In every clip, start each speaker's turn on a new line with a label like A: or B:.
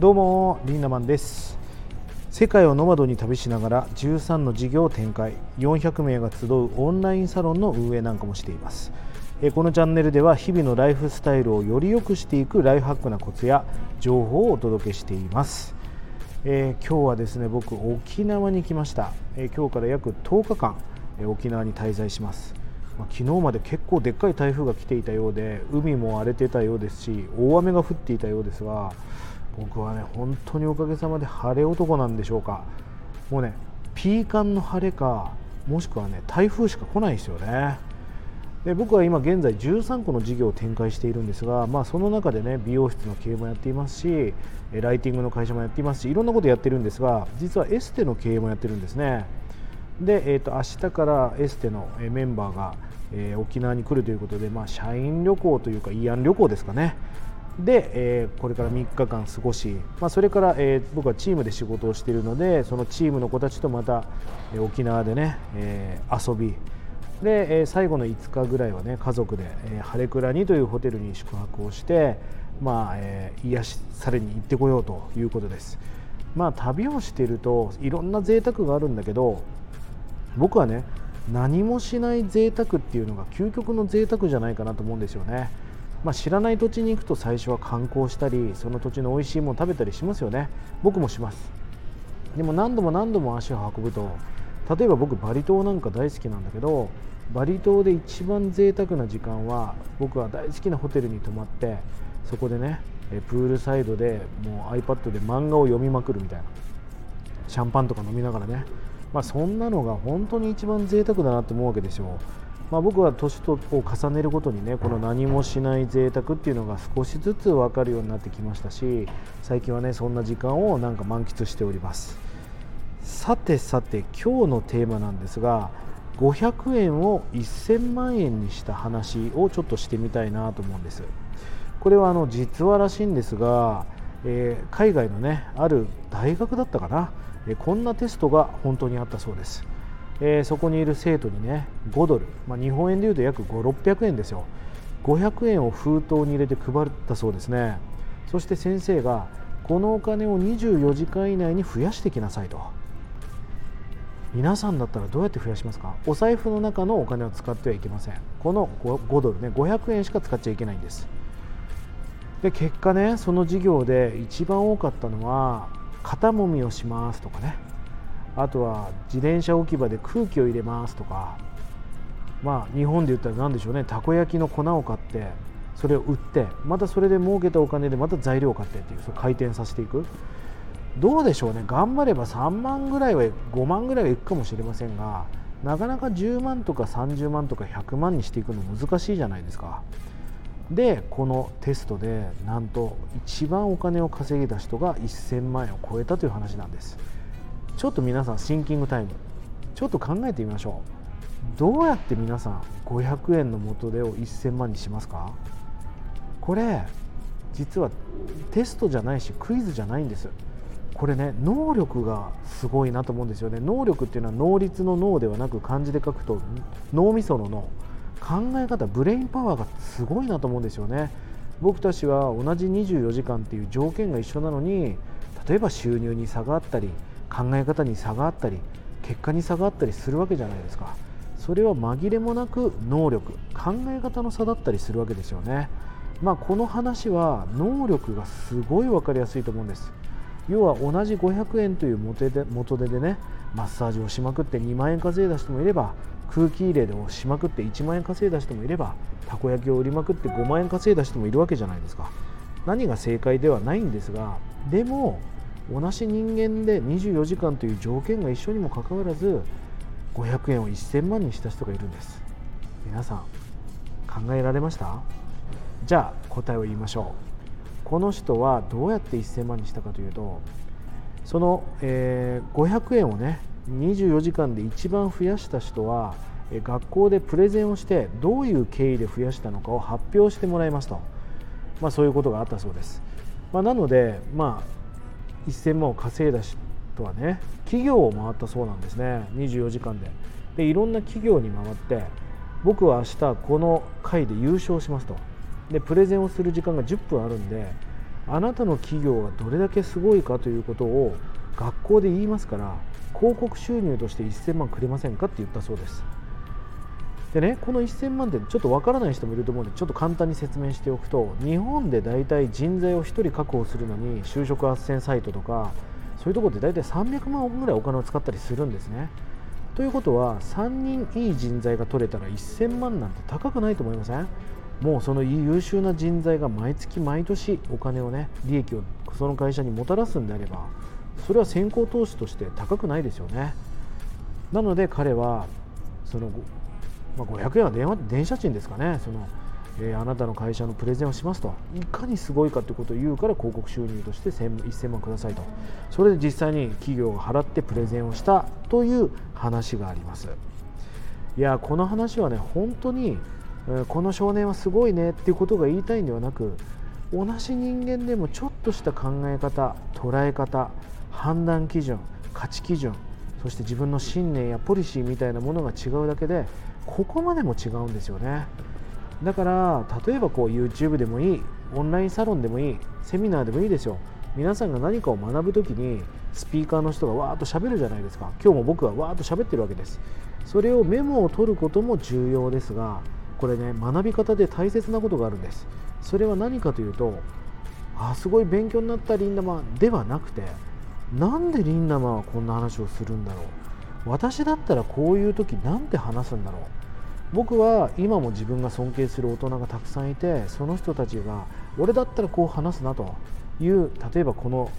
A: どうもリンダマンです。世界をノマドに旅しながら13の事業を展開。400名が集うオンラインサロンの運営なんかもしています。このチャンネルでは日々のライフスタイルをより良くしていくライフハックなコツや情報をお届けしています。えー、今日はですね僕沖縄に来ました、えー、今日から約10日間、え、沖縄に滞在します。ま、昨日まで結構でっかい台風が来ていたようで海も荒れてたようですし大雨が降っていたようですが僕はね本当におかげさまで晴れ男なんでしょうか。もうねピーカンの晴れかもしくはね台風しか来ないですよね。で僕は今現在13個の事業を展開しているんですが、まあ、その中でね美容室の経営もやっていますしライティングの会社もやっていますしいろんなことやってるんですが実はエステの経営もやってるんですね。で、えーと、明日からエステのメンバーが、えー、沖縄に来るということで、まあ、社員旅行というか慰安旅行ですかね。で、えー、これから3日間過ごし、まあ、それから、えー、僕はチームで仕事をしているのでそのチームの子たちとまた、えー、沖縄でね、え遊びで、え最後の5日ぐらいはね家族で、え晴れ倉にというホテルに宿泊をして、まあえ癒しされに行ってこようということです。まあ、旅をしているといろんな贅沢があるんだけど僕はね何もしない贅沢っていうのが究極の贅沢じゃないかなと思うんですよね、まあ、知らない土地に行くと最初は観光したりその土地の美味しいもの食べたりしますよね。僕もします。でも何度も何度も足を運ぶと例えば僕バリ島なんか大好きなんだけどバリ島で一番贅沢な時間は僕は大好きなホテルに泊まってそこでねプールサイドでもう iPad で漫画を読みまくるみたいなシャンパンとか飲みながらね。まあ、そんなのが本当に一番贅沢だなと思うわけですよ。まあ、僕は年とを重ねるごとにねこの何もしない贅沢っていうのが少しずつ分かるようになってきましたし最近はねそんな時間をなんか満喫しております。さてさて今日のテーマなんですが500円を1000万円にした話をちょっとしてみたいなと思うんです。これはあの実話らしいんですが、えー、海外のねある大学だったかな。えこんなテストが本当にあったそうです、えー、そこにいる生徒にね5ドル、まあ、日本円でいうと約5600円ですよ。500円を封筒に入れて配ったそうですね。そして先生がこのお金を24時間以内に増やしてきなさいと。皆さんだったらどうやって増やしますか？お財布の中のお金を使ってはいけません。この 5, 5ドルね500円しか使っちゃいけないんです。で結果ねその授業で一番多かったのは肩もみをしますとかね。あとは自転車置き場で空気を入れますとか。まあ日本で言ったら何でしょうね。たこ焼きの粉を買ってそれを売ってまたそれで儲けたお金でまた材料を買ってっていうそ回転させていく。どうでしょうね。頑張れば3万ぐらいは5万ぐらいはいくかもしれませんがなかなか10万とか30万とか100万にしていくの難しいじゃないですか。でこのテストでなんと一番お金を稼ぎた人が1000万円を超えたという話なんです。ちょっと皆さんシンキングタイム。ちょっと考えてみましょう。どうやって皆さん500円の元手を1000万にしますか？これ実はテストじゃないしクイズじゃないんです。これね能力がすごいなと思うんですよね。能力っていうのは能率の脳ではなく漢字で書くと脳みその脳。考え方ブレインパワーがすごいなと思うんですよね。僕たちは同じ24時間っていう条件が一緒なのに例えば収入に差があったり考え方に差があったり結果に差があったりするわけじゃないですか。それは紛れもなく能力考え方の差だったりするわけですよね。まあこの話は能力がすごい分かりやすいと思うんです。要は同じ500円という元手で元手でねマッサージをしまくって2万円稼いだ人もいれば空気入れをしまくって1万円稼いだ人もいればたこ焼きを売りまくって5万円稼いだ人もいるわけじゃないですか。何が正解ではないんですがでも同じ人間で24時間という条件が一緒にもかかわらず500円を1000万にした人がいるんです。皆さん考えられました？じゃあ答えを言いましょう。この人はどうやって1000万にしたかというとその、えー、500円をね24時間で一番増やした人は学校でプレゼンをしてどういう経緯で増やしたのかを発表してもらいますと、まあ、そういうことがあったそうです、まあ、なので、まあ、1000万を稼いだ人はね企業を回ったそうなんですね。24時間で。でいろんな企業に回って僕は明日この会で優勝しますと。でプレゼンをする時間が10分あるんであなたの企業がどれだけすごいかということを学校で言いますから広告収入として1000万くれませんかって言ったそうです。でねこの1000万ってちょっとわからない人もいると思うのでちょっと簡単に説明しておくと日本で大体人材を1人確保するのに就職斡旋サイトとかそういうところで大体300万ぐらいお金を使ったりするんですね。ということは3人いい人材が取れたら1000万なんて高くないと思いません？もうその優秀な人材が毎月毎年お金をね利益をその会社にもたらすんであればそれは先行投資として高くないですよね。なので彼はその、まあ、500円は電話電車賃ですかね。その、えー、あなたの会社のプレゼンをしますと。いかにすごいかということを言うから広告収入として1000万くださいと。それで実際に企業が払ってプレゼンをしたという話があります。いやこの話はね本当にこの少年はすごいねっていうことが言いたいんではなく同じ人間でもちょっとした考え方捉え方判断基準価値基準そして自分の信念やポリシーみたいなものが違うだけでここまでも違うんですよね。だから例えばこう YouTube でもいいオンラインサロンでもいいセミナーでもいいですよ。皆さんが何かを学ぶ時にスピーカーの人がわーっと喋るじゃないですか。今日も僕はわーっと喋ってるわけです。それをメモを取ることも重要ですがこれね学び方で大切なことがあるんです。それは何かというとあすごい勉強になったリンダマンではなくてなんでリンダマンはこんな話をするんだろう。私だったらこういう時なんて話すんだろう。僕は今も自分が尊敬する大人がたくさんいてその人たちが俺だったらこう話すなという例えばこの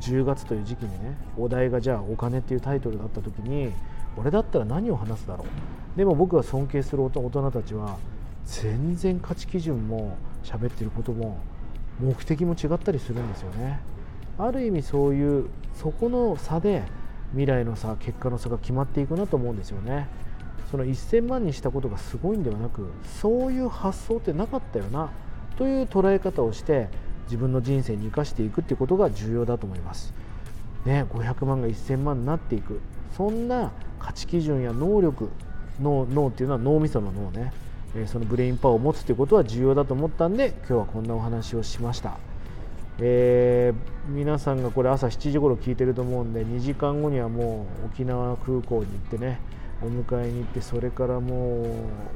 A: 10月という時期にねお題がじゃあお金っていうタイトルだった時に俺だったら何を話すだろう。でも僕が尊敬する大人たちは全然価値基準も喋ってることも目的も違ったりするんですよね。ある意味そういうそこの差で未来の差結果の差が決まっていくなと思うんですよね。その1000万にしたことがすごいんではなくそういう発想ってなかったよなという捉え方をして自分の人生に生かしていくっていうことが重要だと思います。ね500万が1000万になっていく。そんな価値基準や能力脳脳っていうのは脳みその脳ね、そのブレインパワーを持つということは重要だと思ったんで今日はこんなお話をしました、えー、皆さんがこれ朝7時頃聞いてると思うんで2時間後にはもう沖縄空港に行ってねお迎えに行ってそれからも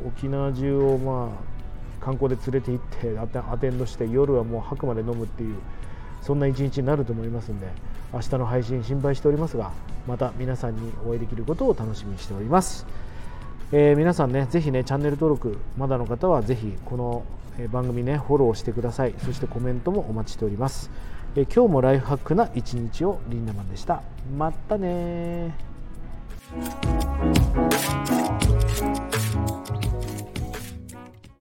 A: う沖縄中をまあ観光で連れて行ってアテンドして夜はもう吐くまで飲むっていうそんな一日になると思いますんで明日の配信心配しておりますがまた皆さんにお会いできることを楽しみにしております、えー、皆さんねぜひねチャンネル登録まだの方はぜひこのえ番組ねフォローしてください。そしてコメントもお待ちしております、え今日もライフハックな一日をリンダマンでした。まったね